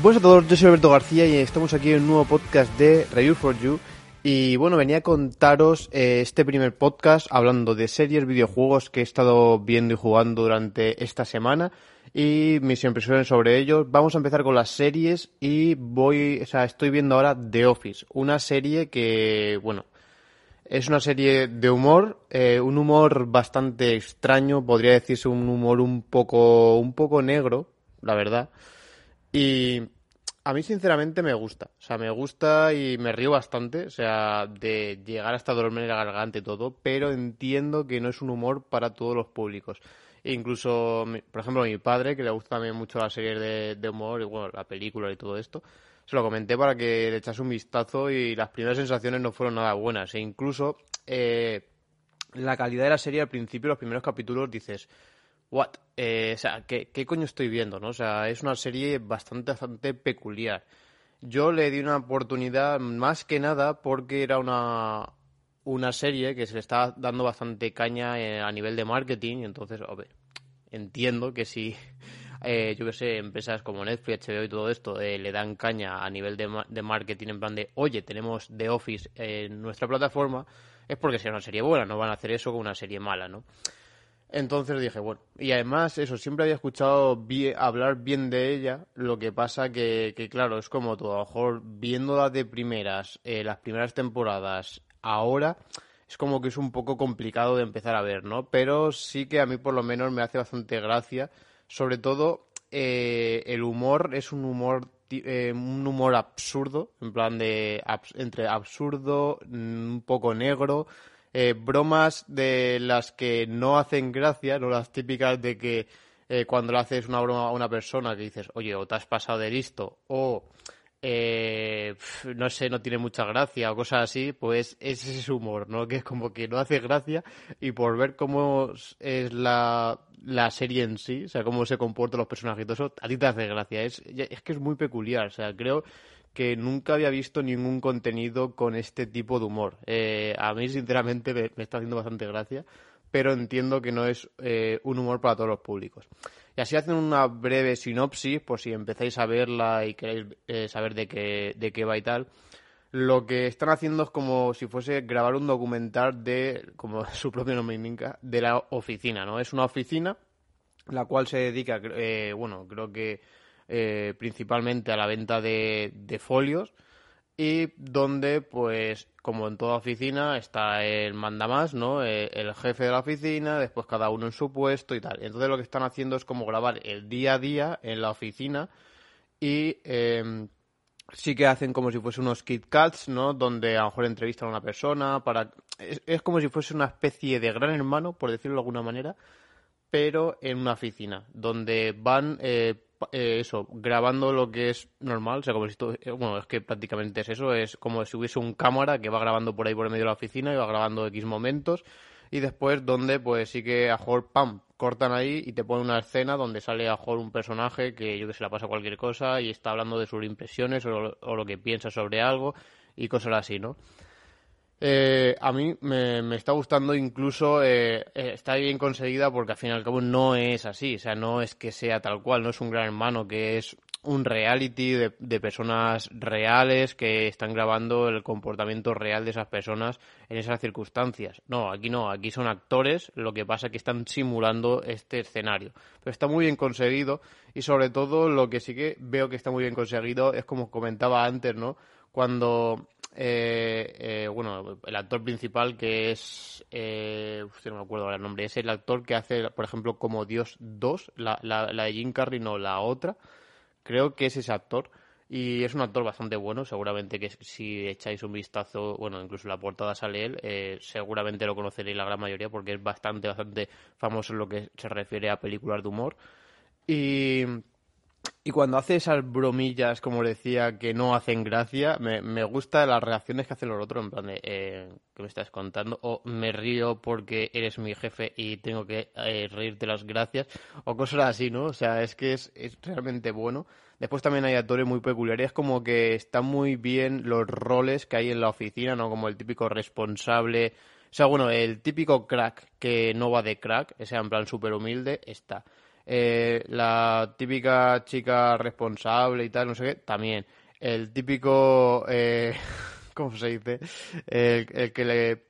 Buenas a todos, yo soy Alberto García y estamos aquí en un nuevo podcast de Review for You. Y bueno, venía a contaros eh, este primer podcast hablando de series, videojuegos que he estado viendo y jugando durante esta semana y mis impresiones sobre ellos. Vamos a empezar con las series y voy, o sea, estoy viendo ahora The Office, una serie que, bueno, es una serie de humor, eh, un humor bastante extraño, podría decirse un humor un poco, un poco negro, la verdad. Y a mí sinceramente me gusta, o sea, me gusta y me río bastante, o sea, de llegar hasta dormir la garganta y todo, pero entiendo que no es un humor para todos los públicos. E incluso, por ejemplo, a mi padre, que le gusta también mucho las series de, de humor y bueno, la película y todo esto, se lo comenté para que le echase un vistazo y las primeras sensaciones no fueron nada buenas. E incluso eh, la calidad de la serie al principio, los primeros capítulos, dices, what? Eh, o sea, ¿qué, ¿qué, coño estoy viendo? ¿no? O sea, es una serie bastante, bastante peculiar. Yo le di una oportunidad más que nada porque era una, una serie que se le estaba dando bastante caña eh, a nivel de marketing. Y entonces, ver, entiendo que si, eh, yo que sé, empresas como Netflix, HBO y todo esto eh, le dan caña a nivel de, de, marketing en plan de, oye, tenemos The Office en nuestra plataforma, es porque sea una serie buena, no van a hacer eso con una serie mala, ¿no? Entonces dije, bueno, y además eso, siempre había escuchado hablar bien de ella, lo que pasa que, que, claro, es como todo, a lo mejor viéndola de primeras, eh, las primeras temporadas, ahora, es como que es un poco complicado de empezar a ver, ¿no? Pero sí que a mí por lo menos me hace bastante gracia, sobre todo eh, el humor es un humor eh, un humor absurdo, en plan de entre absurdo, un poco negro, eh, bromas de las que no hacen gracia, no las típicas de que eh, cuando le haces una broma a una persona que dices, oye, o te has pasado de listo, o eh, no sé, no tiene mucha gracia, o cosas así, pues es ese humor, ¿no? Que es como que no hace gracia y por ver cómo es la, la serie en sí, o sea, cómo se comportan los personajes y todo eso, a ti te hace gracia. Es, es que es muy peculiar, o sea, creo que nunca había visto ningún contenido con este tipo de humor. Eh, a mí, sinceramente, me, está haciendo bastante gracia, pero entiendo que no es eh, un humor para todos los públicos. Y así hacen una breve sinopsis, por si empezáis a verla y queréis eh, saber de qué, de qué va y tal. Lo que están haciendo es como si fuese grabar un documental de, como su propio nombre indica, de la oficina, ¿no? Es una oficina la cual se dedica, eh, bueno, creo que eh, principalmente a la venta de, folios y donde pues como en toda oficina está el mandamás, ¿no? Eh, el jefe de la oficina, después cada uno en su puesto y tal. Entonces lo que están haciendo es como grabar el día a día en la oficina y eh, sí que hacen como si fuese unos Kit Kats, ¿no? Donde a lo mejor entrevistan a una persona para... Es, es como si fuese una especie de gran hermano, por decirlo de alguna manera, pero en una oficina, donde van eh, eh, eso, grabando lo que es normal, o sea, como si esto, bueno, es que prácticamente es eso, es como si hubiese un cámara que va grabando por ahí por el medio de la oficina y va grabando X momentos y después donde pues sí que a mejor, pam, cortan ahí y te ponen una escena donde sale a un personaje que yo que se la pasa cualquier cosa y está hablando de sus impresiones o, o lo que piensa sobre algo y cosas así, ¿no? Eh, a mí me, está gustando incluso, eh, está bien conseguida porque al fin y al cabo no es así, o sea, no es que sea tal cual, no es un gran hermano, que es un reality de, de, personas reales que están grabando el comportamiento real de esas personas en esas circunstancias. No, aquí no, aquí son actores, lo que pasa es que están simulando este escenario. Pero está muy bien conseguido y sobre todo lo que sí que veo que está muy bien conseguido es como comentaba antes, ¿no? Cuando eh, eh, bueno, el actor principal que es, eh, no me acuerdo ahora el nombre, es el actor que hace, por ejemplo, como Dios 2, la, la, la de Jim Carrey, no la otra, creo que es ese actor. Y es un actor bastante bueno, seguramente que si echáis un vistazo, bueno, incluso la portada sale él, eh, seguramente lo conoceréis la gran mayoría porque es bastante, bastante famoso en lo que se refiere a películas de humor. Y y cuando hace esas bromillas, como decía, que no hacen gracia, me, me gusta las reacciones que hacen los otros, en plan de, eh, ¿qué me estás contando? O me río porque eres mi jefe y tengo que eh, reírte las gracias, o cosas así, ¿no? O sea, es que es, es realmente bueno. Después también hay actores muy peculiares, como que están muy bien los roles que hay en la oficina, ¿no? Como el típico responsable, o sea, bueno, el típico crack que no va de crack, ese en plan súper humilde, está. Eh, la típica chica responsable y tal, no sé qué, también. El típico, eh, ¿cómo se dice? El, que le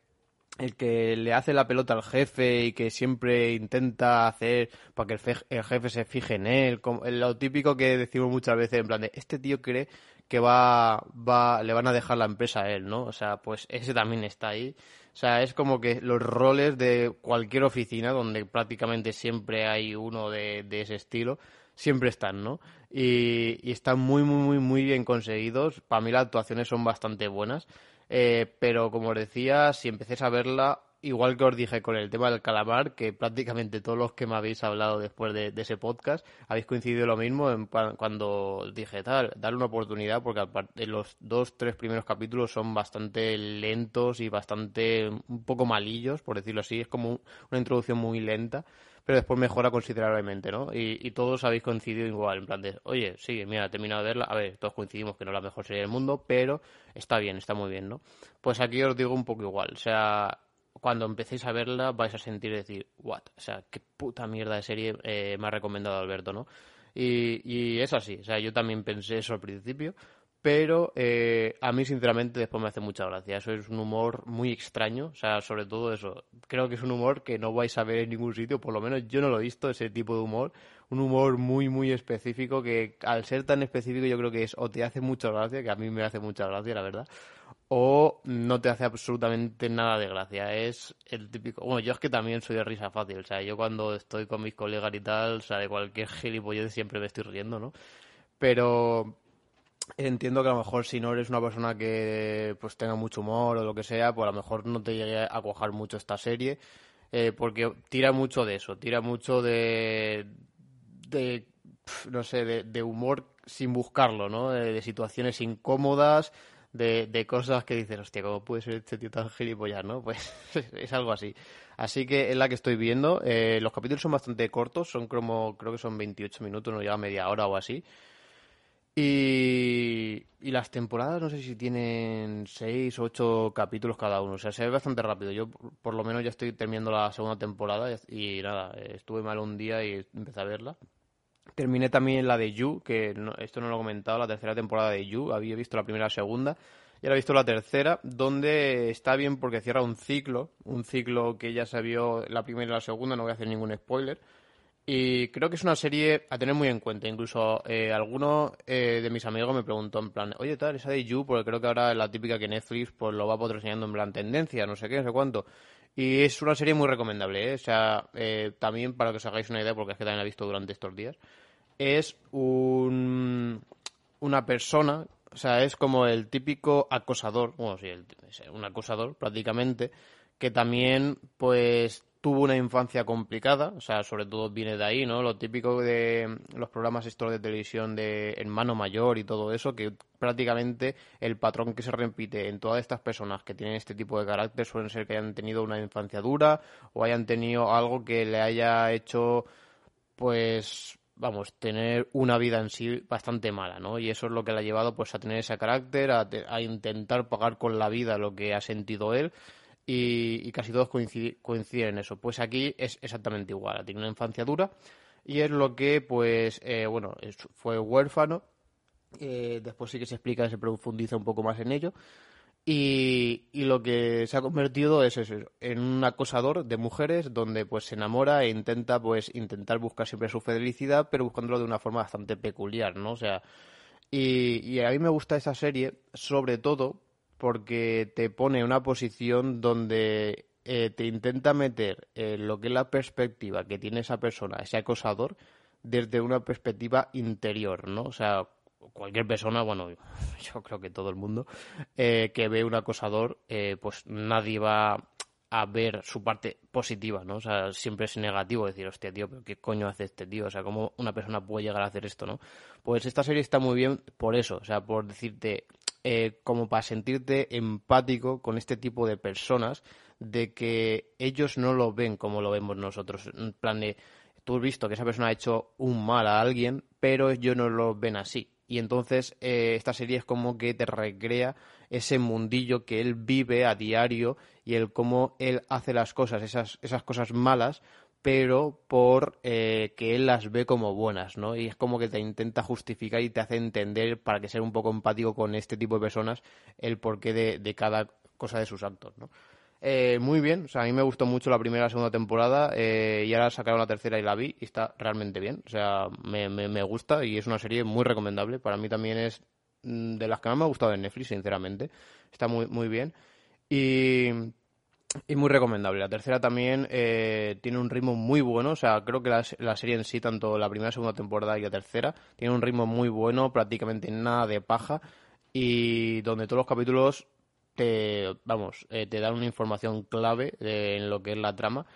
el que le hace la pelota al jefe y que siempre intenta hacer para que el, jefe se fije en él, como, lo típico que decimos muchas veces en plan de este tío cree que va, va, le van a dejar la empresa a él, ¿no? O sea, pues ese también está ahí. O sea, es como que los roles de cualquier oficina, donde prácticamente siempre hay uno de, ese estilo, siempre están, ¿no? Y, están muy, muy, muy, muy bien conseguidos. Para mí las actuaciones son bastante buenas. Eh, pero como os decía, si empecéis a verla, igual que os dije con el tema del calamar, que prácticamente todos los que me habéis hablado después de, ese podcast habéis coincidido lo mismo en, cuando dije tal, darle una oportunidad porque aparte, los dos, tres primeros capítulos son bastante lentos y bastante un poco malillos, por decirlo así, es como una introducción muy lenta pero después mejora considerablemente, ¿no? Y, todos habéis coincidido igual, en plan de, oye, sí, mira, he terminado de verla, a ver, todos coincidimos que no es la mejor serie del mundo, pero está bien, está muy bien, ¿no? Pues aquí os digo un poco igual, o sea, cuando empecéis a verla vais a sentir decir, what, o sea, qué puta mierda de serie eh, me ha recomendado Alberto, ¿no? Y, y es así, o sea, yo también pensé eso al principio, pero eh, a mí sinceramente después me hace mucha gracia. Eso es un humor muy extraño, o sea, sobre todo eso. Creo que es un humor que no vais a ver en ningún sitio, por lo menos yo no lo he visto, ese tipo de humor. Un humor muy, muy específico que al ser tan específico yo creo que es o te hace mucha gracia, que a mí me hace mucha gracia, la verdad, o no te hace absolutamente nada de gracia. Es el típico. Bueno, yo es que también soy de risa fácil. O sea, yo cuando estoy con mis colegas y tal, o sea, de cualquier gilipollez siempre me estoy riendo, ¿no? Pero entiendo que a lo mejor si no eres una persona que pues tenga mucho humor o lo que sea, pues a lo mejor no te llegue a cuajar mucho esta serie. Eh, porque tira mucho de eso, tira mucho de. de. no sé, de, humor sin buscarlo, ¿no? De, situaciones incómodas de, cosas que dices, hostia, ¿cómo puede ser este tío tan gilipollas, no? Pues es algo así. Así que es la que estoy viendo. Eh, los capítulos son bastante cortos, son como, creo que son 28 minutos, no llega media hora o así. Y, y las temporadas no sé si tienen 6 o 8 capítulos cada uno. O sea, se ve bastante rápido. Yo por lo menos ya estoy terminando la segunda temporada y, nada, estuve mal un día y empecé a verla. Terminé también la de You, que esto no lo he comentado, la tercera temporada de You. Había visto la primera y la segunda. Y ahora he visto la tercera, donde está bien porque cierra un ciclo. Un ciclo que ya se vio la primera y la segunda, no voy a hacer ningún spoiler. Y creo que es una serie a tener muy en cuenta. Incluso eh, alguno eh, de mis amigos me preguntó en plan, oye, tal, esa de You, porque creo que ahora es la típica que Netflix pues lo va patrocinando en plan tendencia, no sé qué, no sé cuánto. Y es una serie muy recomendable, ¿eh? O sea, eh, también para que os hagáis una idea, porque es que también la visto durante estos días es un, una persona, o sea, es como el típico acosador, bueno, sí, un acosador prácticamente, que también pues tuvo una infancia complicada, o sea, sobre todo viene de ahí, ¿no? Lo típico de los programas de televisión de hermano mayor y todo eso, que prácticamente el patrón que se repite en todas estas personas que tienen este tipo de carácter suelen ser que hayan tenido una infancia dura o hayan tenido algo que le haya hecho, pues, vamos, tener una vida en sí bastante mala, ¿no? Y eso es lo que le ha llevado pues a tener ese carácter, a, a intentar pagar con la vida lo que ha sentido él y, casi todos coinciden, en eso. Pues aquí es exactamente igual, tiene una infancia dura y es lo que, pues, eh, bueno, fue huérfano, eh, después sí que se explica, se profundiza un poco más en ello. Y, y, lo que se ha convertido es eso, en un acosador de mujeres donde pues se enamora e intenta pues intentar buscar siempre su felicidad, pero buscándolo de una forma bastante peculiar, ¿no? O sea, y, y a mí me gusta esa serie sobre todo porque te pone en una posición donde eh, te intenta meter en lo que es la perspectiva que tiene esa persona, ese acosador, desde una perspectiva interior, ¿no? O sea, cualquier persona, bueno, yo creo que todo el mundo, eh, que ve un acosador, eh, pues nadie va a ver su parte positiva, ¿no? O sea, siempre es negativo decir, hostia, tío, pero ¿qué coño hace este tío? O sea, ¿cómo una persona puede llegar a hacer esto, no? Pues esta serie está muy bien por eso, o sea, por decirte, eh, como para sentirte empático con este tipo de personas, de que ellos no lo ven como lo vemos nosotros. En plan de, tú has visto que esa persona ha hecho un mal a alguien, pero ellos no lo ven así. Y entonces eh, esta serie es como que te recrea ese mundillo que él vive a diario y el cómo él hace las cosas, esas, esas cosas malas, pero por eh, que él las ve como buenas, ¿no? Y es como que te intenta justificar y te hace entender, para que sea un poco empático con este tipo de personas, el porqué de, de cada cosa de sus actos, ¿no? Eh, muy bien, o sea, a mí me gustó mucho la primera y la segunda temporada eh, y ahora sacaron la tercera y la vi y está realmente bien, o sea, me, me, gusta y es una serie muy recomendable, para mí también es mm, de las que más me ha gustado en Netflix, sinceramente, está muy, muy bien y, y muy recomendable. La tercera también eh, tiene un ritmo muy bueno, o sea, creo que la, la serie en sí, tanto la primera segunda temporada y la tercera, tiene un ritmo muy bueno, prácticamente nada de paja y donde todos los capítulos te, vamos, eh, te dan una información clave en lo que es la trama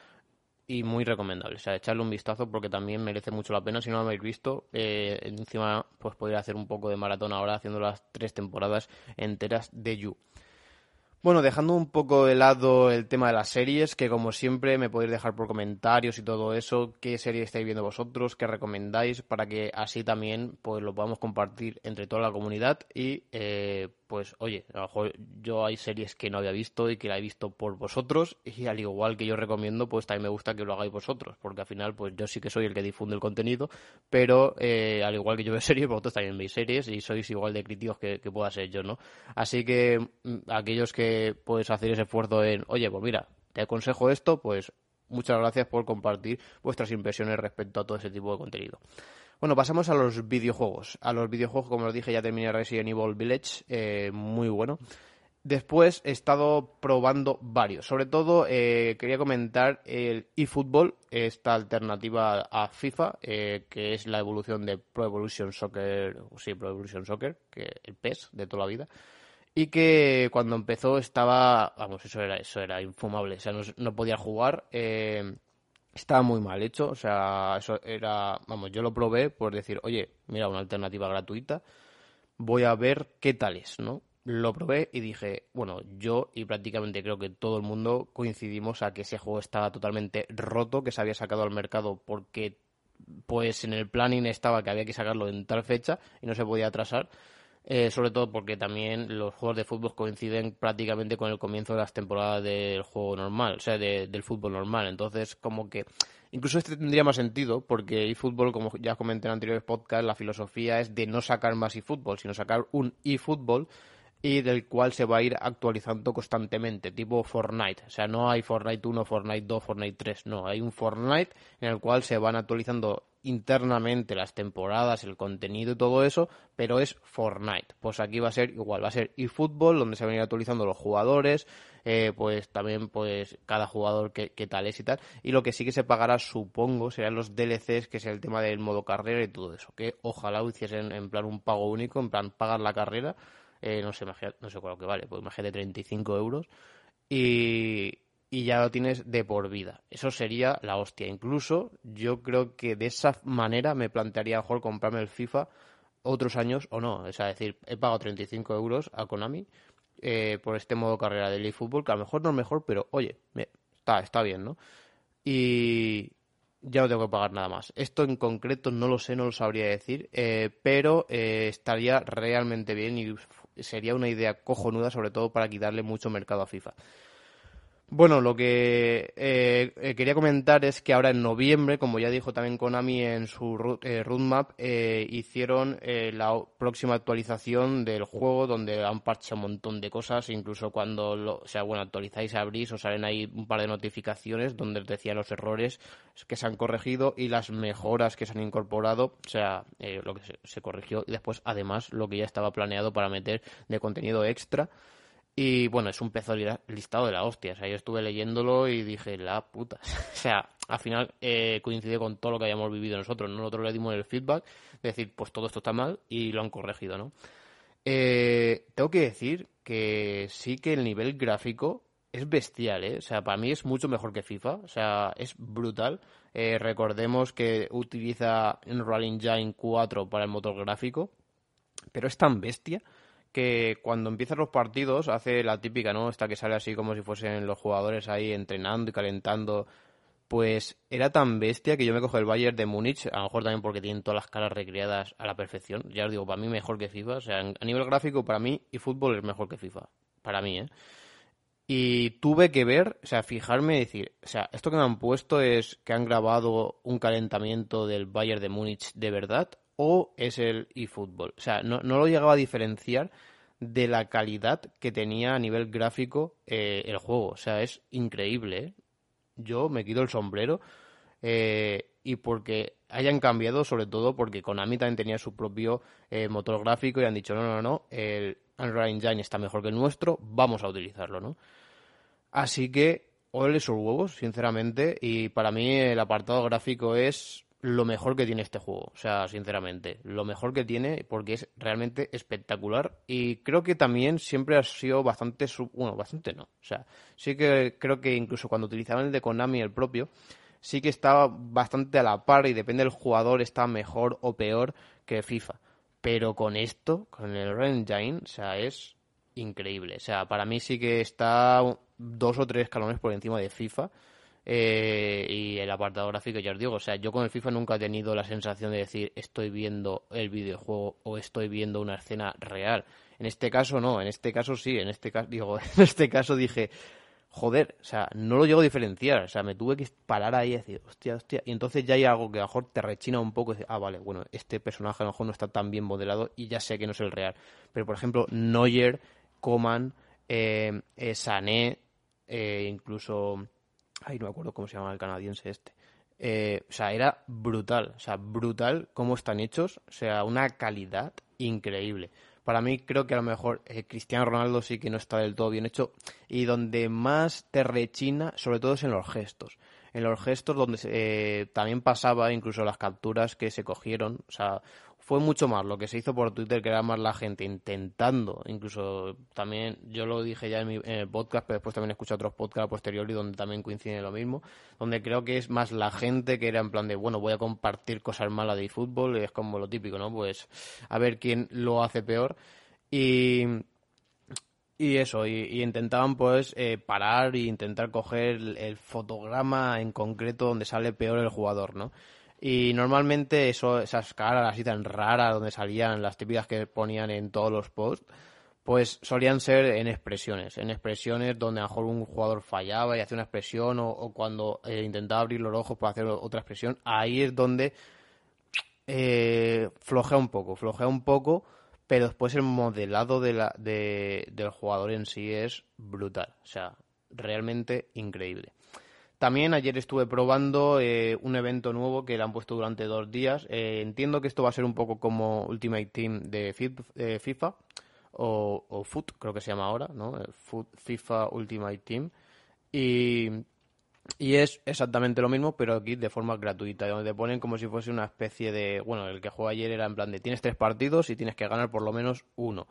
y muy recomendable. O sea, echarle un vistazo porque también merece mucho la pena. Si no lo habéis visto, eh, encima pues podría hacer un poco de maratón ahora haciendo las tres temporadas enteras de You. Bueno, dejando un poco de lado el tema de las series, que como siempre me podéis dejar por comentarios y todo eso, qué serie estáis viendo vosotros, qué recomendáis, para que así también pues lo podamos compartir entre toda la comunidad y eh, pues oye, a lo mejor yo hay series que no había visto y que la he visto por vosotros y al igual que yo recomiendo, pues también me gusta que lo hagáis vosotros, porque al final pues yo sí que soy el que difunde el contenido, pero eh, al igual que yo veo series, vosotros también veis series y sois igual de críticos que, pueda ser yo, ¿no? Así que mm, aquellos que pues hacer ese esfuerzo en, oye, pues mira, te aconsejo esto, pues muchas gracias por compartir vuestras impresiones respecto a todo ese tipo de contenido. Bueno, pasamos a los videojuegos. A los videojuegos, como os dije, ya terminé Resident Evil Village, eh, muy bueno. Después he estado probando varios. Sobre todo eh, quería comentar el eFootball, esta alternativa a FIFA, eh, que es la evolución de Pro Evolution Soccer, sí, Pro Evolution Soccer, que el PES de toda la vida. Y que cuando empezó estaba, vamos, eso era, eso era infumable. O sea, no, no podía jugar estaba muy mal hecho, o sea, eso era, vamos, yo lo probé por decir, oye, mira, una alternativa gratuita, voy a ver qué tal es, ¿no? Lo probé y dije, bueno, yo y prácticamente creo que todo el mundo coincidimos a que ese juego estaba totalmente roto, que se había sacado al mercado porque pues en el planning estaba que había que sacarlo en tal fecha y no se podía atrasar eh, sobre todo porque también los juegos de fútbol coinciden prácticamente con el comienzo de las temporadas del juego normal, o sea, del fútbol normal. Entonces, como que incluso este tendría más sentido, porque eFootball, como ya comenté en anteriores podcasts, la filosofía es de no sacar más eFootball, sino sacar un eFootball y del cual se va a ir actualizando constantemente, tipo Fortnite. O sea, no hay Fortnite 1, Fortnite 2, Fortnite 3, no, hay un Fortnite en el cual se van actualizando internamente las temporadas, el contenido y todo eso, pero es Fortnite. Pues aquí va a ser igual, va a ser eFootball, donde se van a ir actualizando los jugadores, eh, pues también pues cada jugador que, tal es y tal. Y lo que sí que se pagará, supongo, serán los DLCs, que es el tema del modo carrera y todo eso. Que ojalá hiciesen en plan un pago único, en plan pagar la carrera, eh, no sé, no sé cuál que vale, pues de 35 euros. Y, y ya lo tienes de por vida. Eso sería la hostia. Incluso yo creo que de esa manera me plantearía mejor comprarme el FIFA otros años o no. Sea, decir, he pagado 35 euros a Konami eh, por este modo carrera del eFootball, que a lo mejor no es mejor, pero oye, está, está bien, ¿no? Y ya no tengo que pagar nada más. Esto en concreto no lo sé, no lo sabría decir, eh, pero estaría realmente bien y sería una idea cojonuda, sobre todo para quitarle mucho mercado a FIFA. Bueno, lo que eh, eh, quería comentar es que ahora en noviembre, como ya dijo también Konami en su eh, roadmap, hicieron la próxima actualización del juego donde han parchado un montón de cosas, incluso cuando lo, o sea, bueno, actualizáis, abrís, os salen ahí un par de notificaciones donde os decían los errores que se han corregido y las mejoras que se han incorporado, o sea, lo que se corrigió y después además lo que ya estaba planeado para meter de contenido extra Y bueno, es un pezo listado de la hostia. O sea, yo estuve leyéndolo y dije, la puta. o sea, al final eh, coincide con todo lo que hayamos vivido nosotros. Nosotros le dimos el feedback, de decir, pues todo esto está mal y lo han corregido, ¿no? Eh, tengo que decir que sí que el nivel gráfico es bestial, ¿eh? O sea, para mí es mucho mejor que FIFA. O sea, es brutal. Eh, recordemos que utiliza Unreal Engine 4 para el motor gráfico. Pero es tan bestia que cuando empiezan los partidos hace la típica, ¿no? Esta que sale así como si fuesen los jugadores ahí entrenando y calentando. Pues era tan bestia que yo me cojo el Bayern de Múnich, a lo mejor también porque tienen todas las caras recreadas a la perfección. Ya os digo, para mí mejor que FIFA. O sea, a nivel gráfico, para mí y fútbol es mejor que FIFA. Para mí, ¿eh? Y tuve que ver, o sea, fijarme y decir, o sea, esto que me han puesto es que han grabado un calentamiento del Bayern de Múnich de verdad o es el eFootball. O sea, no, no lo llegaba a diferenciar de la calidad que tenía a nivel gráfico eh, el juego. O sea, es increíble. ¿eh? Yo me quito el sombrero eh, y porque hayan cambiado, sobre todo porque Konami también tenía su propio motor gráfico y han dicho, no, no, no, el Unreal Engine está mejor que el nuestro, vamos a utilizarlo, ¿no? Así que, ole sus huevos, sinceramente, y para mí el apartado gráfico es lo mejor que tiene este juego, o sea, sinceramente, lo mejor que tiene porque es realmente espectacular y creo que también siempre ha sido bastante, bueno, bastante no, o sea, sí que creo que incluso cuando utilizaban el de Konami, el propio, sí que estaba bastante a la par y depende del jugador está mejor o peor que FIFA, pero con esto, con el Engine, o sea, es increíble, o sea, para mí sí que está dos o tres escalones por encima de FIFA eh, y el apartado gráfico, ya os digo, o sea, yo con el FIFA nunca he tenido la sensación de decir estoy viendo el videojuego o estoy viendo una escena real. En este caso no, en este caso sí, en este caso digo, en este caso dije, joder, o sea, no lo llego a diferenciar, o sea, me tuve que parar ahí y decir, hostia, hostia, y entonces ya hay algo que a lo mejor te rechina un poco y dices, ah, vale, bueno, este personaje a lo mejor no está tan bien modelado y ya sé que no es el real. Pero por ejemplo, Neuer, Coman, eh, eh Sané, incluso Ay, no me acuerdo cómo se llama el canadiense este. Eh, o sea, era brutal. O sea, brutal cómo están hechos. O sea, una calidad increíble. Para mí creo que a lo mejor eh, Cristiano Ronaldo sí que no está del todo bien hecho. Y donde más te rechina, sobre todo es en los gestos. En los gestos donde eh, también pasaba incluso las capturas que se cogieron. O sea, fue mucho más lo que se hizo por Twitter, que era más la gente intentando, incluso también, yo lo dije ya en, mi, podcast, pero después también escuché otros podcasts a posteriori donde también coincide lo mismo, donde creo que es más la gente que era en plan de, bueno, voy a compartir cosas malas de fútbol, y es como lo típico, ¿no? Pues a ver quién lo hace peor. Y, y eso, y, intentaban pues eh, parar e intentar coger el fotograma en concreto donde sale peor el jugador, ¿no? Y normalmente eso, esas caras así tan raras donde salían las típicas que ponían en todos los posts, pues solían ser en expresiones, en expresiones donde a lo mejor un jugador fallaba y hacía una expresión o, cuando eh, intentaba abrir los ojos para hacer otra expresión, ahí es donde eh, flojea un poco, flojea un poco, pero después el modelado de la, de, del jugador en sí es brutal, o sea, realmente increíble. También ayer estuve probando eh, un evento nuevo que le han puesto durante dos días. Eh, entiendo que esto va a ser un poco como Ultimate Team de FIFA o, o FUT, creo que se llama ahora, ¿no? Eh, FIFA Ultimate Team. Y, y, es exactamente lo mismo, pero aquí de forma gratuita, donde te ponen como si fuese una especie de... Bueno, el que jugó ayer era en plan de tienes tres partidos y tienes que ganar por lo menos uno.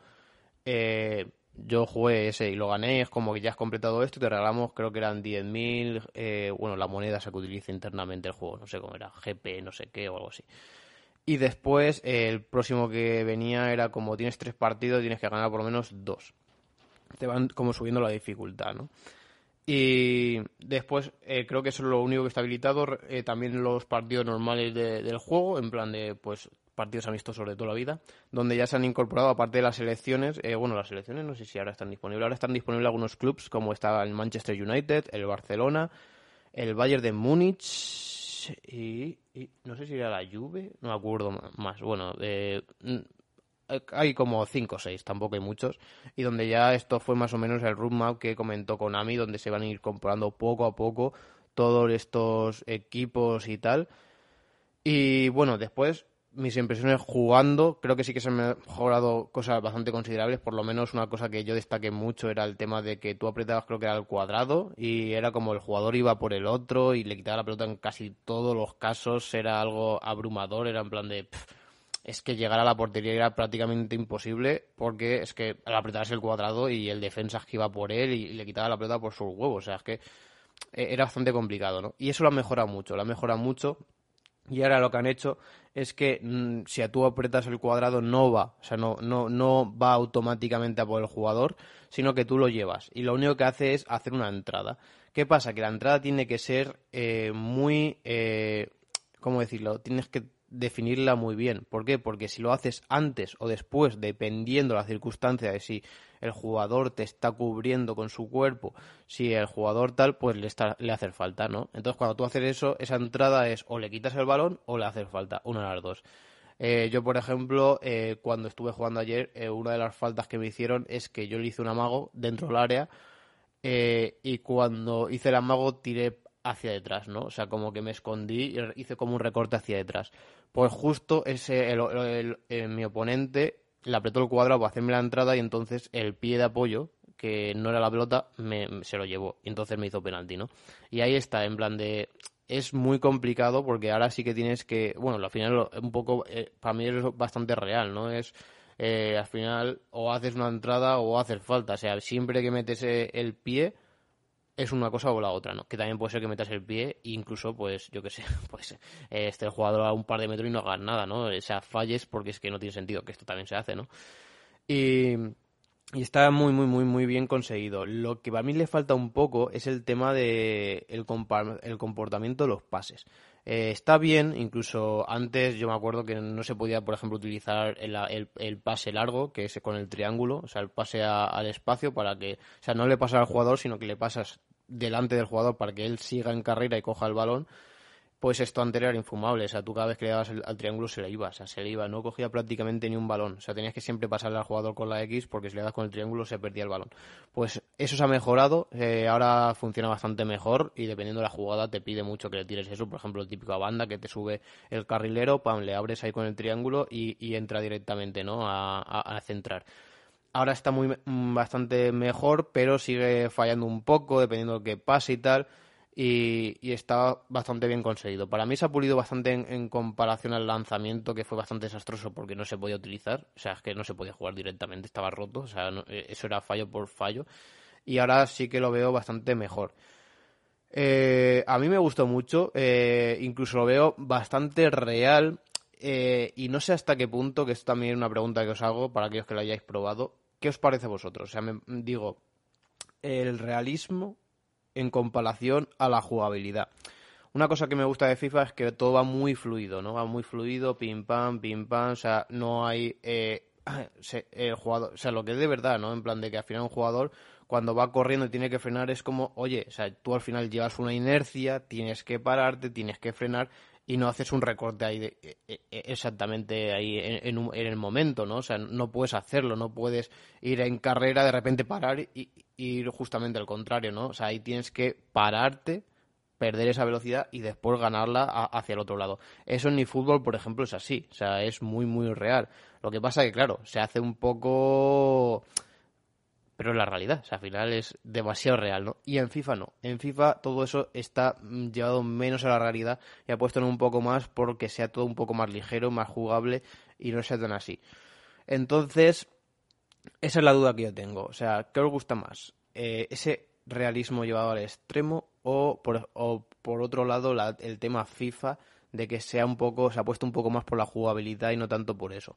Eh, yo jugué ese y lo gané, es como que ya has completado esto y te regalamos, creo que eran 10.000, eh, bueno, la moneda esa que utiliza internamente el juego, no sé cómo era, GP, no sé qué o algo así. Y después el próximo que venía era como tienes tres partidos, tienes que ganar por lo menos dos. Te van como subiendo la dificultad, ¿no? Y después eh, creo que eso es lo único que está habilitado. Eh, también los partidos normales del juego, en plan de pues partidos amistosos de toda la vida, donde ya se han incorporado, aparte de las selecciones, eh, bueno, las selecciones no sé si ahora están disponibles, ahora están disponibles algunos clubes, como está el Manchester United, el Barcelona, el Bayern de Múnich y, no sé si era la Juve, no me acuerdo más, bueno, eh, hay como cinco o seis, tampoco hay muchos, y donde ya esto fue más o menos el roadmap que comentó Konami, donde se van a ir comprando poco a poco todos estos equipos y tal. Y bueno, después mis impresiones jugando, creo que sí que se han mejorado cosas bastante considerables. Por lo menos una cosa que yo destaqué mucho era el tema de que tú apretabas, creo que era el cuadrado, y era como el jugador iba por el otro y le quitaba la pelota en casi todos los casos. Era algo abrumador, era en plan de. es que llegar a la portería era prácticamente imposible porque es que al apretarse el cuadrado y el defensa que iba por él y, le quitaba la pelota por sus huevos. O sea, es que eh, era bastante complicado, ¿no? Y eso lo ha mejorado mucho, lo ha mejorado mucho y ahora lo que han hecho es que mm, si tú apretas el cuadrado no va, o sea, no, no, no va automáticamente a por el jugador, sino que tú lo llevas. Y lo único que hace es hacer una entrada. ¿Qué pasa? Que la entrada tiene que ser eh, muy... Eh, ¿Cómo decirlo? Tienes que definirla muy bien. ¿Por qué? Porque si lo haces antes o después, dependiendo la circunstancia de si el jugador te está cubriendo con su cuerpo, si el jugador tal, pues le, está, le hace falta, ¿no? Entonces, cuando tú haces eso, esa entrada es o le quitas el balón o le haces falta, una de las dos. Eh, yo, por ejemplo, eh, cuando estuve jugando ayer, eh, una de las faltas que me hicieron es que yo le hice un amago dentro del área y cuando hice el amago tiré hacia detrás, ¿no? O sea, como que me escondí y hice como un recorte hacia detrás. Pues justo ese, el, mi oponente le apretó el cuadrado para hacerme la entrada y entonces el pie de apoyo, que no era la pelota, me, se lo llevó. Y entonces me hizo penalti, ¿no? Y ahí está, en plan de... Es muy complicado porque ahora sí que tienes que... Bueno, al final un poco... Eh, para mí es bastante real, ¿no? Es... Eh, al final o haces una entrada o haces falta. O sea, siempre que metes eh, el pie es una cosa o la otra, ¿no? Que también puede ser que metas el pie e incluso, pues, yo qué sé, pues eh, esté el jugador a un par de metros y no hagas nada, ¿no? O sea, falles porque es que no tiene sentido, que esto también se hace, ¿no? Y, está muy, muy, muy, muy bien conseguido. Lo que a mí le falta un poco es el tema de el comportamiento de los pases. Eh, está bien, incluso antes yo me acuerdo que no se podía, por ejemplo, utilizar el, el, pase largo, que es con el triángulo, o sea, el pase al espacio para que, o sea, no le pasas al jugador, sino que le pasas delante del jugador para que él siga en carrera y coja el balón pues esto anterior era infumable. O sea, tú cada vez que le dabas al triángulo se le iba, o sea, se le iba. No cogía prácticamente ni un balón. O sea, tenías que siempre pasarle al jugador con la X porque si le das con el triángulo se perdía el balón. Pues eso se ha mejorado. Eh, ahora funciona bastante mejor y dependiendo de la jugada te pide mucho que le tires eso. Por ejemplo, el típico a banda que te sube el carrilero, pam, le abres ahí con el triángulo y, entra directamente, ¿no? A, centrar ahora está muy bastante mejor, pero sigue fallando un poco dependiendo de lo que pase y tal y, está bastante bien conseguido. Para mí se ha pulido bastante en, comparación al lanzamiento, que fue bastante desastroso porque no se podía utilizar, o sea, es que no se podía jugar directamente, estaba roto, o sea, eh, eso era fallo por fallo, y ahora sí que lo veo bastante mejor. Eh, a mí me gustó mucho, eh, incluso lo veo bastante real, y no sé hasta qué punto, que es también una pregunta que os hago para aquellos que lo hayáis probado, ¿qué os parece a vosotros? O sea, me digo, el realismo en comparación a la jugabilidad. Una cosa que me gusta de FIFA es que todo va muy fluido, ¿no? Va muy fluido, pim pam, pim pam, o sea, no hay eh, el jugador, o sea, lo que es de verdad, ¿no? En plan de que al final un jugador cuando va corriendo y tiene que frenar es como, oye, o sea, tú al final llevas una inercia, tienes que pararte, tienes que frenar y no haces un recorte ahí e, e, e, exactamente ahí en, el momento, ¿no? O sea, no puedes hacerlo, no puedes ir en carrera, de repente parar y, ir justamente al contrario, ¿no? O sea, ahí tienes que pararte, perder esa velocidad y después ganarla hacia el otro lado. Eso en mi fútbol, por ejemplo, es así, o sea, es muy, muy real. Lo que pasa que, claro, se hace un poco pero la realidad, o sea, al final es demasiado real, ¿no? Y en FIFA no, en FIFA todo eso está mm, llevado menos a la realidad y ha puesto en un poco más porque sea todo un poco más ligero, más jugable y no sea tan así. Entonces, esa es la duda que yo tengo, o sea, ¿qué os gusta más? Eh, ¿Ese realismo llevado al extremo o por, o por otro lado el tema FIFA de que sea un poco, se ha puesto un poco más por la jugabilidad y no tanto por eso?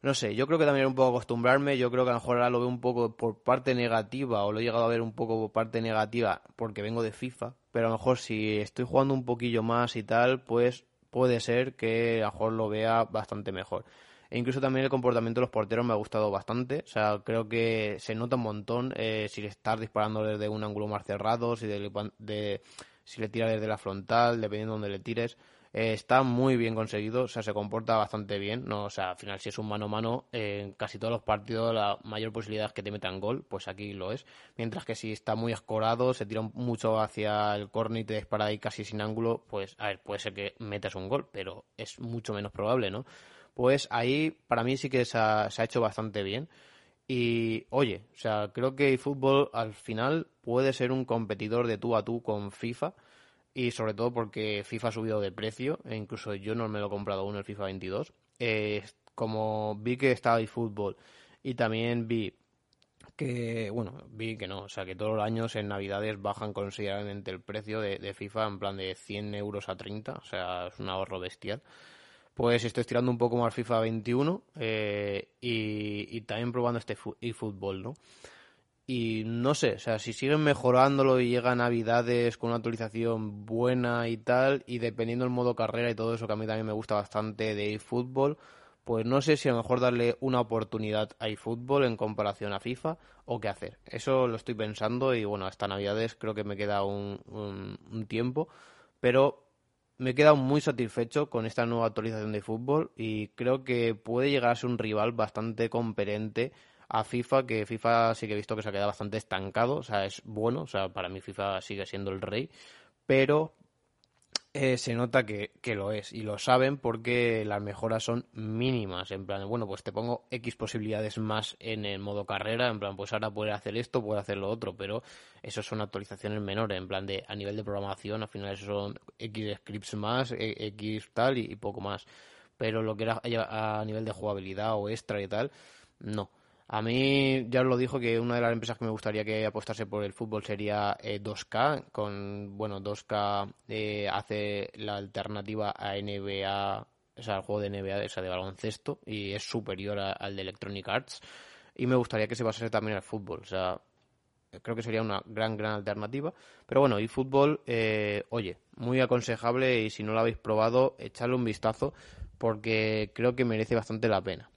No sé, yo creo que también un poco acostumbrarme, yo creo que a lo mejor ahora lo veo un poco por parte negativa o lo he llegado a ver un poco por parte negativa porque vengo de FIFA, pero a lo mejor si estoy jugando un poquillo más y tal, pues puede ser que a lo mejor lo vea bastante mejor. E incluso también el comportamiento de los porteros me ha gustado bastante, o sea, creo que se nota un montón eh, si le estás disparando desde un ángulo más cerrado, si, de, si le tiras desde la frontal, dependiendo de dónde le tires Eh, está muy bien conseguido, o sea, se comporta bastante bien. No, o sea, al final, si es un mano a mano, en casi todos los partidos la mayor posibilidad es que te metan gol, pues aquí lo es. Mientras que si está muy escorado, se tira mucho hacia el córner y te dispara ahí casi sin ángulo, pues a ver, puede ser que metas un gol, pero es mucho menos probable, ¿no? Pues ahí para mí sí que se ha, se ha hecho bastante bien. Y oye, o sea, creo que eFootball al final puede ser un competidor de tú a tú con FIFA y sobre todo porque FIFA ha subido de precio, e incluso yo no me lo he comprado aún el FIFA 22. Eh, como vi que estaba eFootball y también vi que, bueno, vi que no, o sea, que todos los años en Navidades bajan considerablemente el precio de, de FIFA en plan de 100 euros a 30, o sea, es un ahorro bestial. Pues estoy estirando un poco más FIFA 21 eh, y, y, también probando este eFootball, ¿no? Y no sé, o sea, si siguen mejorándolo y llegan navidades con una actualización buena y tal, y dependiendo del modo carrera y todo eso que a mí también me gusta bastante de eFootball, pues no sé si a lo mejor darle una oportunidad a eFootball en comparación a FIFA o qué hacer. Eso lo estoy pensando y bueno, hasta navidades creo que me queda un, un, tiempo, pero me he quedado muy satisfecho con esta nueva actualización de fútbol y creo que puede llegar a ser un rival bastante competente a FIFA, que FIFA sí que he visto que se ha quedado bastante estancado, o sea, es bueno, o sea, para mí FIFA sigue siendo el rey, pero eh, se nota que, que, lo es y lo saben porque las mejoras son mínimas. En plan, bueno, pues te pongo X posibilidades más en el modo carrera. En plan, pues ahora puedes hacer esto, puedes hacer lo otro, pero eso son actualizaciones menores. En plan, de a nivel de programación, al final son X scripts más, e, X tal y, y poco más. Pero lo que era a nivel de jugabilidad o extra y tal, no. A mí ya os lo dijo que una de las empresas que me gustaría que apostase por el fútbol sería 2K. Eh, con, bueno, 2K eh, hace la alternativa a NBA, o sea, al juego de NBA, o sea, de baloncesto, y es superior al de Electronic Arts. Y me gustaría que se basase también al fútbol. O sea, creo que sería una gran, gran alternativa. Pero bueno, y fútbol, eh, oye, muy aconsejable y si no lo habéis probado, echadle un vistazo porque creo que merece bastante la pena.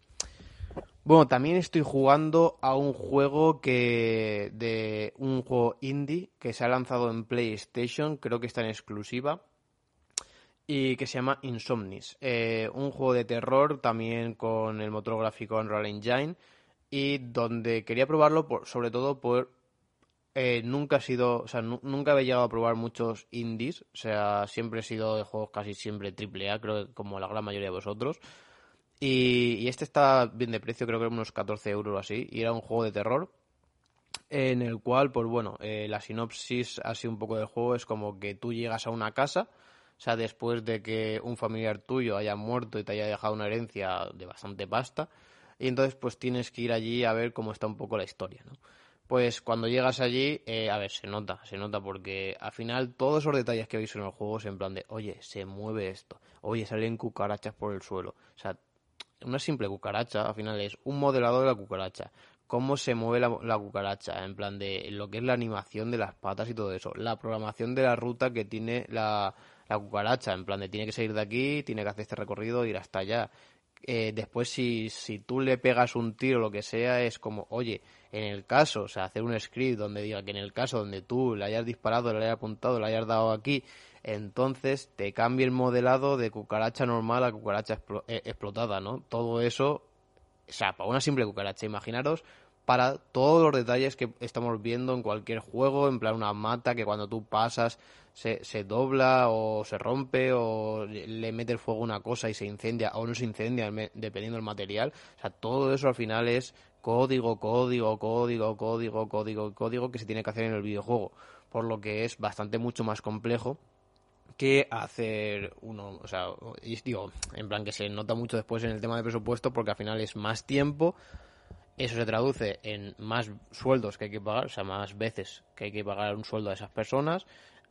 Bueno, también estoy jugando a un juego que de un juego indie que se ha lanzado en PlayStation, creo que está en exclusiva y que se llama Insomnis, eh, un juego de terror también con el motor gráfico Unreal Engine y donde quería probarlo por, sobre todo por eh, nunca ha sido, o sea, nunca había llegado a probar muchos indies, o sea, siempre he sido de juegos casi siempre triple A, creo que como la gran mayoría de vosotros. Y, este está bien de precio, creo que era unos 14 euros o así. Y era un juego de terror en el cual, pues bueno, eh, la sinopsis así un poco del juego es como que tú llegas a una casa, o sea, después de que un familiar tuyo haya muerto y te haya dejado una herencia de bastante pasta, y entonces pues tienes que ir allí a ver cómo está un poco la historia, ¿no? Pues cuando llegas allí, eh, a ver, se nota, se nota porque al final todos esos detalles que veis en el juego es en plan de, oye, se mueve esto, oye, salen cucarachas por el suelo, o sea, una simple cucaracha, al final es un modelador de la cucaracha. Cómo se mueve la, cucaracha, en plan de lo que es la animación de las patas y todo eso. La programación de la ruta que tiene la, la cucaracha, en plan de tiene que salir de aquí, tiene que hacer este recorrido, ir hasta allá. Eh, después, si, si tú le pegas un tiro o lo que sea, es como, oye, en el caso, o sea, hacer un script donde diga que en el caso donde tú le hayas disparado, le hayas apuntado, le hayas dado aquí entonces te cambia el modelado de cucaracha normal a cucaracha eh, explotada, ¿no? Todo eso, o sea, para una simple cucaracha, imaginaros para todos los detalles que estamos viendo en cualquier juego, en plan una mata que cuando tú pasas se, se dobla o se rompe o le mete el fuego una cosa y se incendia o no se incendia dependiendo del material. O sea, todo eso al final es código, código, código, código, código, código que se tiene que hacer en el videojuego. Por lo que es bastante mucho más complejo que hacer uno, o sea, digo, en plan que se nota mucho después en el tema de presupuesto porque al final es más tiempo, eso se traduce en más sueldos que hay que pagar, o sea, más veces que hay que pagar un sueldo a esas personas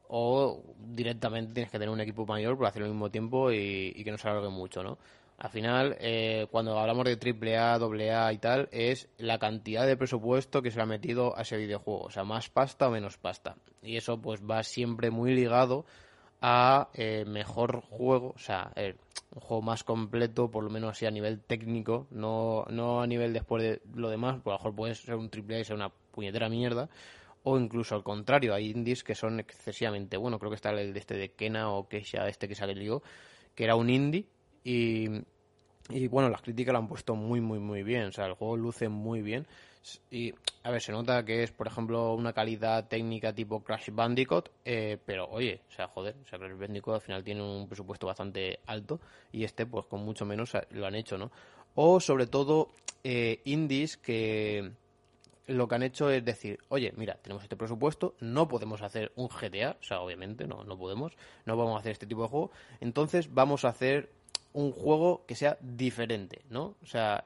o directamente tienes que tener un equipo mayor para hacer al mismo tiempo y, que no se alargue mucho, ¿no? Al final, eh, cuando hablamos de AAA, AA y tal, es la cantidad de presupuesto que se le ha metido a ese videojuego. O sea, más pasta o menos pasta. Y eso pues va siempre muy ligado a eh, mejor juego, o sea, eh, un juego más completo, por lo menos así a nivel técnico, no, no a nivel después de lo demás, por lo mejor puede ser un triple A ser una puñetera mierda, o incluso al contrario, hay indies que son excesivamente buenos. Creo que está el de este de Kena o Keisha, este que sale lío, que era un indie y, y bueno, las críticas lo han puesto muy, muy, muy bien. O sea, el juego luce muy bien. Y, a ver, se nota que es, por ejemplo, una calidad técnica tipo Crash Bandicoot, eh, pero oye, o sea, joder, o sea, Crash Bandicoot al final tiene un presupuesto bastante alto y este, pues con mucho menos lo han hecho, ¿no? O sobre todo, eh, indies que lo que han hecho es decir, oye, mira, tenemos este presupuesto, no podemos hacer un GTA, o sea, obviamente, no, no podemos, no vamos a hacer este tipo de juego, entonces vamos a hacer un juego que sea diferente, ¿no? O sea,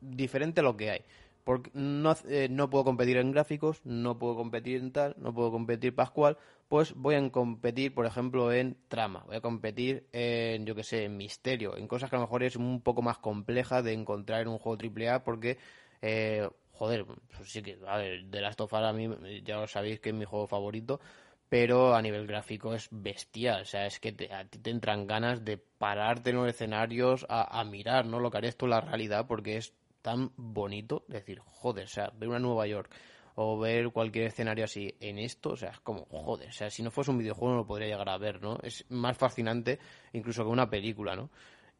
diferente a lo que hay. Porque no, eh, no puedo competir en gráficos, no puedo competir en tal, no puedo competir Pascual, pues voy a competir, por ejemplo, en trama, voy a competir en, yo que sé, en misterio, en cosas que a lo mejor es un poco más compleja de encontrar en un juego AAA porque, eh, joder, pues sí que, a ver, The Last of Us a mí, ya lo sabéis que es mi juego favorito, pero a nivel gráfico es bestial. O sea, es que a ti te entran ganas de pararte en los escenarios a, mirar, ¿no? Lo que harías tú la realidad, porque es tan bonito decir, joder, o sea, ver una Nueva York o ver cualquier escenario así en esto, o sea, es como, joder, o sea, si no fuese un videojuego no lo podría llegar a ver, ¿no? Es más fascinante incluso que una película, ¿no?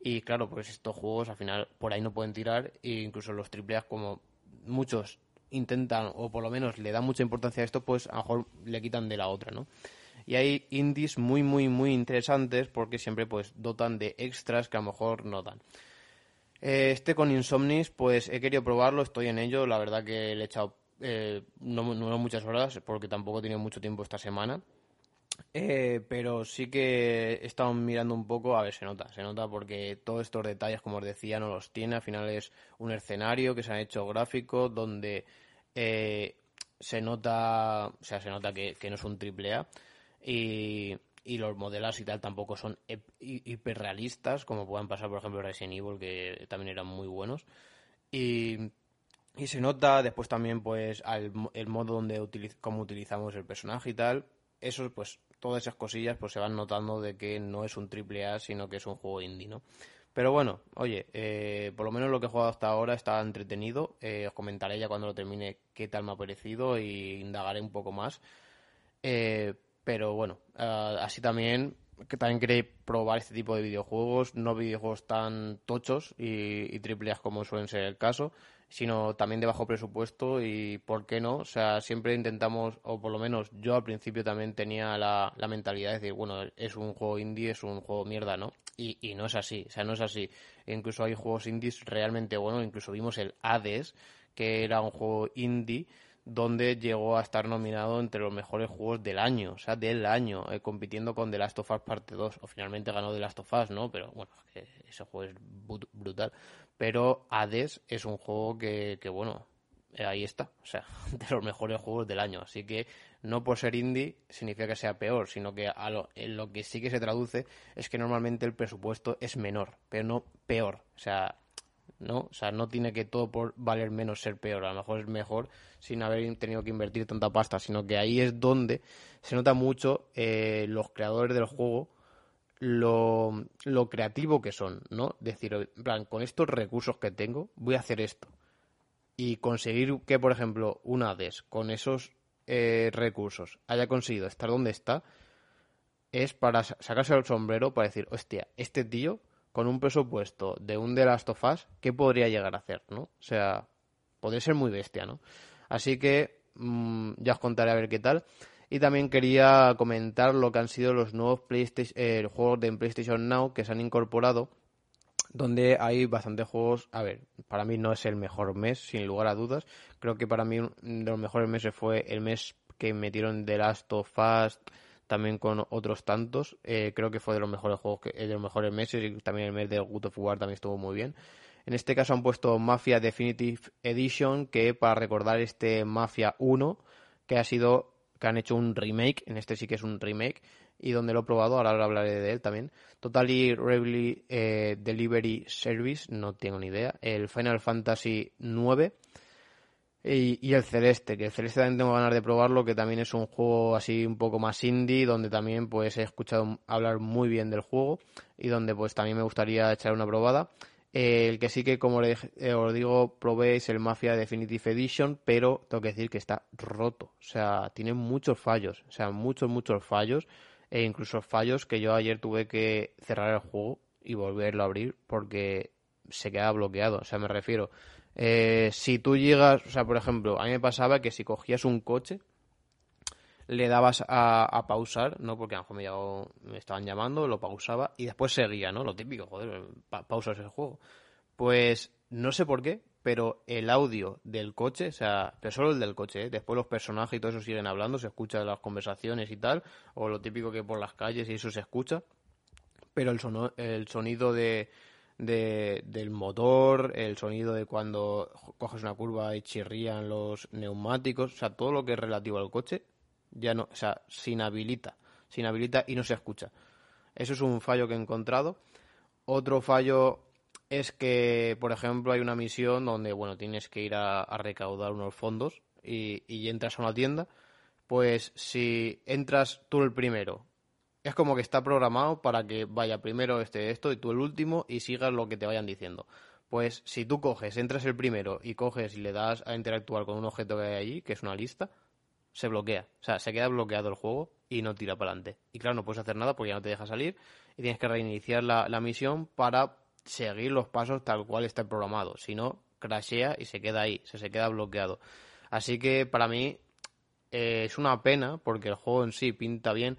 Y claro, pues estos juegos al final por ahí no pueden tirar e incluso los AAA como muchos intentan, o por lo menos le dan mucha importancia a esto, pues a lo mejor le quitan de la otra, ¿no? Y hay indies muy, muy, muy interesantes porque siempre pues dotan de extras que a lo mejor no dan. Eh, este con Insomnis, pues he querido probarlo, estoy en ello, la verdad que le he echado eh, no, no, muchas horas porque tampoco he tenido mucho tiempo esta semana. Eh, pero sí que he estado mirando un poco, a ver, se nota, se nota porque todos estos detalles, como os decía, no los tiene. Al final es un escenario que se ha hecho gráfico donde eh, se nota, o sea, se nota que, no es un triple A y, y, los modelos y tal tampoco son hiperrealistas, como puedan pasar, por ejemplo, Resident Evil, que también eran muy buenos. Y, y se nota después también, pues, el modo donde utiliz cómo utilizamos el personaje y tal. Eso, pues, todas esas cosillas pues se van notando de que no es un triple A, sino que es un juego indie, ¿no? Pero bueno, oye, eh, por lo menos lo que he jugado hasta ahora está entretenido. Eh, os comentaré ya cuando lo termine qué tal me ha parecido y indagaré un poco más. Eh, pero bueno, así también, que también queréis probar este tipo de videojuegos, no videojuegos tan tochos y, y triple A como suelen ser el caso sino también de bajo presupuesto y por qué no, o sea, siempre intentamos, o por lo menos yo al principio también tenía la, la mentalidad de decir, bueno, es un juego indie, es un juego mierda, ¿no? Y, y no es así, o sea, no es así. incluso hay juegos indies realmente buenos, incluso vimos el Hades, que era un juego indie donde llegó a estar nominado entre los mejores juegos del año, o sea, del año, eh, compitiendo con The Last of Us Parte 2. O finalmente ganó The Last of Us, ¿no? Pero bueno, ese juego es brutal. Pero Hades es un juego que, bueno, eh, ahí está, o sea, de los mejores juegos del año. Así que no por ser indie significa que sea peor, sino que a lo, lo que sí que se traduce es que normalmente el presupuesto es menor, pero no peor. O sea, ¿no? O sea, no tiene que todo por valer menos ser peor, a lo mejor es mejor sin haber tenido que invertir tanta pasta, sino que ahí es donde se nota mucho eh, los creadores del juego lo, lo, creativo que son, ¿no? Decir, en plan, con estos recursos que tengo, voy a hacer esto. Y conseguir que, por ejemplo, una ADES con esos eh, recursos haya conseguido estar donde está, es para sacarse el sombrero para decir, hostia, este tío con un presupuesto de un The Last of Us, ¿qué podría llegar a hacer, no? O sea, podría ser muy bestia, ¿no? Así que mm, ya os contaré a ver qué tal. Y también quería comentar lo que han sido los nuevos PlayStation, eh, juegos de PlayStation Now que se han incorporado, donde hay bastantes juegos. A ver, para mí no es el mejor mes, sin lugar a dudas. Creo que para mí uno de los mejores meses fue el mes que metieron The Last of Us también con otros tantos. Eh, creo que fue de los mejores juegos, que, de los mejores meses y también el mes de Good of War también estuvo muy bien. En este caso han puesto Mafia Definitive Edition, que para recordar este Mafia 1, que ha sido, que han hecho un remake, en este sí que es un remake, y donde lo he probado, ahora hablaré de él también. Totally Revery eh, Delivery Service, no tengo ni idea. El Final Fantasy 9 y, el Celeste, que el Celeste también tengo ganas de probarlo, que también es un juego así un poco más indie, donde también pues he escuchado hablar muy bien del juego y donde pues también me gustaría echar una probada. El que sí que, como le, eh, os digo, probé es el Mafia Definitive Edition, pero tengo que decir que está roto. O sea, tiene muchos fallos. O sea, muchos, muchos fallos. E incluso fallos que yo ayer tuve que cerrar el juego y volverlo a abrir porque se queda bloqueado. O sea, me refiero. Eh, si tú llegas, o sea, por ejemplo, a mí me pasaba que si cogías un coche, le dabas a, pausar, ¿no? Porque a lo mejor me, me, estaban llamando, lo pausaba y después seguía, ¿no? Lo típico, joder, pausas el juego. Pues no sé por qué, pero el audio del coche, o sea, pero solo el del coche, ¿eh? después los personajes y todo eso siguen hablando, se escucha las conversaciones y tal, o lo típico que por las calles y eso se escucha, pero el, el sonido de, del motor, el sonido de cuando coges una curva y chirrían los neumáticos, o sea, todo lo que es relativo al coche, ya no, o sea, se inhabilita, se inhabilita y no se escucha. Eso es un fallo que he encontrado. Otro fallo es que, por ejemplo, hay una misión donde, bueno, tienes que ir a, recaudar unos fondos y, y, entras a una tienda. Pues si entras tú el primero, es como que está programado para que vaya primero este esto y tú el último y sigas lo que te vayan diciendo. Pues si tú coges, entras el primero y coges y le das a interactuar con un objeto que hay allí, que es una lista, se bloquea. O sea, se queda bloqueado el juego y no tira para adelante. Y claro, no puedes hacer nada porque ya no te deja salir y tienes que reiniciar la, la misión para seguir los pasos tal cual está programado. Si no, crashea y se queda ahí, se, se queda bloqueado. Así que para mí eh, es una pena porque el juego en sí pinta bien.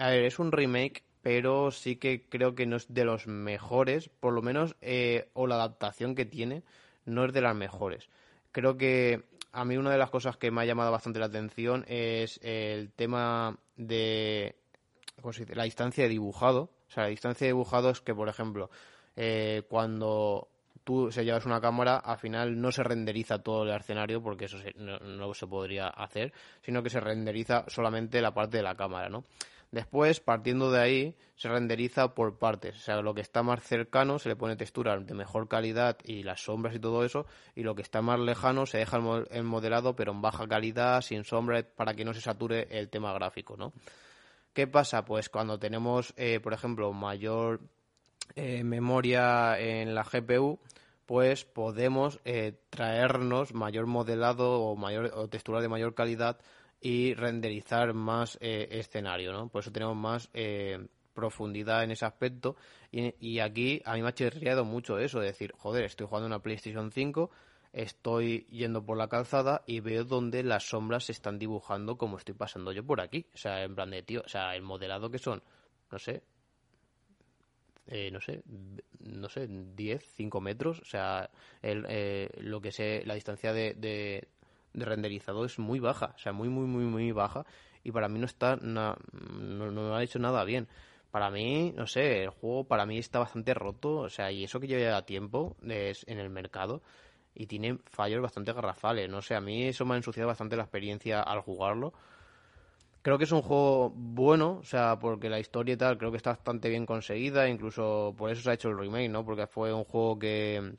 A ver, es un remake, pero sí que creo que no es de los mejores, por lo menos, eh, o la adaptación que tiene no es de las mejores. Creo que a mí una de las cosas que me ha llamado bastante la atención es el tema de la distancia de dibujado. O sea, la distancia de dibujado es que, por ejemplo, eh, cuando tú se llevas una cámara, al final no se renderiza todo el escenario, porque eso no, se podría hacer, sino que se renderiza solamente la parte de la cámara, ¿no? Después, partiendo de ahí, se renderiza por partes. O sea, lo que está más cercano se le pone textura de mejor calidad y las sombras y todo eso. Y lo que está más lejano se deja el modelado, pero en baja calidad, sin sombra, para que no se sature el tema gráfico, ¿no? ¿Qué pasa? Pues cuando tenemos, eh, por ejemplo, mayor eh, memoria en la GPU, pues podemos eh, traernos mayor modelado o mayor o textura de mayor calidad y renderizar más eh, escenario, ¿no? Por eso tenemos más profundidad en ese aspecto y, aquí a mí me ha chirriado mucho eso, de decir, joder, estoy jugando una PlayStation 5, estoy yendo por la calzada y veo donde las sombras se están dibujando como estoy pasando yo por aquí, o sea, en plan de tío, o sea, el modelado que son, no sé, eh, no sé, no sé, 10, 5 metros. O sea, el, eh, lo que sé, la distancia de, renderizado es muy baja. O sea, muy, muy, muy, muy baja. Y para mí no está, no, no, ha hecho nada bien. Para mí, no sé, el juego para mí está bastante roto. O sea, y eso que lleva tiempo es en el mercado y tiene fallos bastante garrafales. No sé, a mí eso me ha ensuciado bastante la experiencia al jugarlo. Creo que es un juego bueno, o sea, porque la historia y tal creo que está bastante bien conseguida, incluso por eso se ha hecho el remake, ¿no? Porque fue un juego que,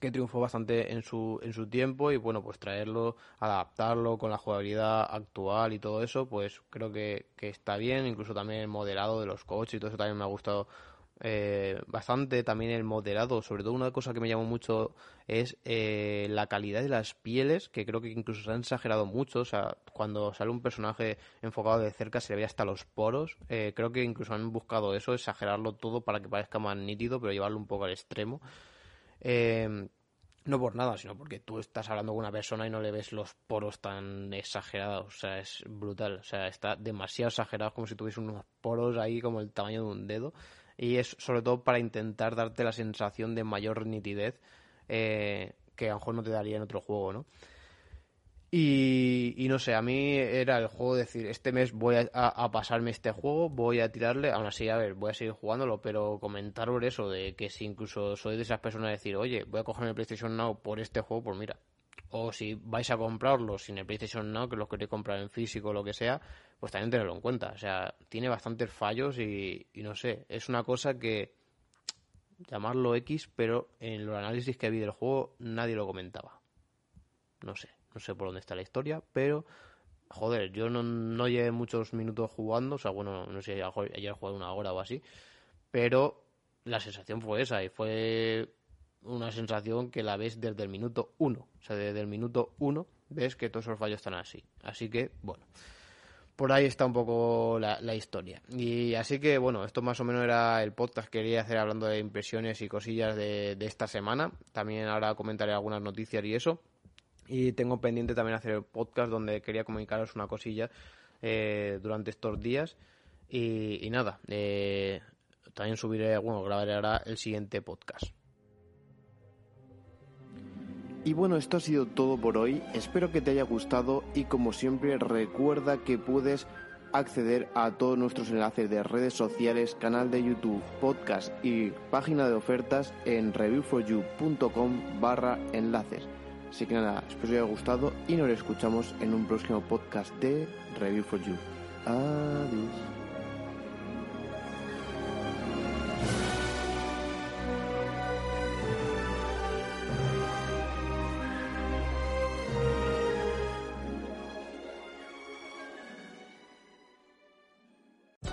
que triunfó bastante en su, en su tiempo y bueno, pues traerlo, adaptarlo con la jugabilidad actual y todo eso, pues creo que, que está bien, incluso también el moderado de los coches y todo eso también me ha gustado eh, bastante también el moderado. Sobre todo una cosa que me llamó mucho es eh, la calidad de las pieles, que creo que incluso se han exagerado mucho. O sea, cuando sale un personaje enfocado de cerca se le ve hasta los poros. Eh, creo que incluso han buscado eso, exagerarlo todo para que parezca más nítido, pero llevarlo un poco al extremo. No por nada, sino porque tú estás hablando con una persona y no le ves los poros tan exagerados. O sea, es brutal. O sea, está demasiado exagerado, como si tuviese unos poros ahí como el tamaño de un dedo y es sobre todo para intentar darte la sensación de mayor nitidez eh, que a lo mejor no te daría en otro juego, ¿no? Y, no sé, a mí era el juego de decir, este mes voy a, pasarme este juego, voy a tirarle, aún así, a ver, voy a seguir jugándolo, pero comentar por eso, de que si incluso soy de esas personas de decir, oye, voy a cogerme el PlayStation Now por este juego, pues mira, o si vais a comprarlo sin el PlayStation Now, que lo queréis comprar en físico o lo que sea, pues también tenerlo en cuenta. O sea, tiene bastantes fallos y, no sé, es una cosa que llamarlo X, pero en los análisis que vi del juego nadie lo comentaba. No sé, no sé por dónde está la historia, pero joder, yo no, no llevé muchos minutos jugando, o sea, bueno, no sé, ayer jugado una hora o así, pero la sensación fue esa y fue una sensación que la ves desde el minuto uno. O sea, desde el minuto uno ves que todos esos fallos están así. Así que, bueno, por ahí está un poco la, historia. Y así que, bueno, esto más o menos era el podcast que quería hacer hablando de impresiones y cosillas de, esta semana. También ahora comentaré algunas noticias y eso. Y tengo pendiente también hacer el podcast donde quería comunicaros una cosilla eh, durante estos días. Y, nada, eh, también subiré, bueno, grabaré ahora el siguiente podcast. Y bueno, esto ha sido todo por hoy. Espero que te haya gustado y como siempre recuerda que puedes acceder a todos nuestros enlaces de redes sociales, canal de YouTube, podcast y página de ofertas en reviewforyou.com barra enlaces. Así que nada, espero que os haya gustado y nos escuchamos en un próximo podcast de Review for You. Adiós.